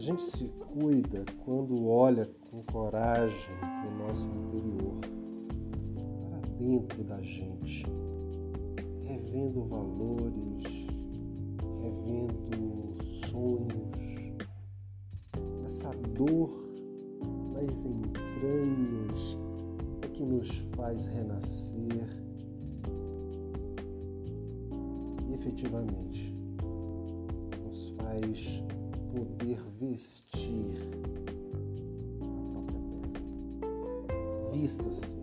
gente se cuida quando olha com coragem para o nosso interior, para dentro da gente, revendo valores, revendo sonhos, essa dor das entranhas é que nos faz renascer e efetivamente nos faz vestir a própria pele. Vista-se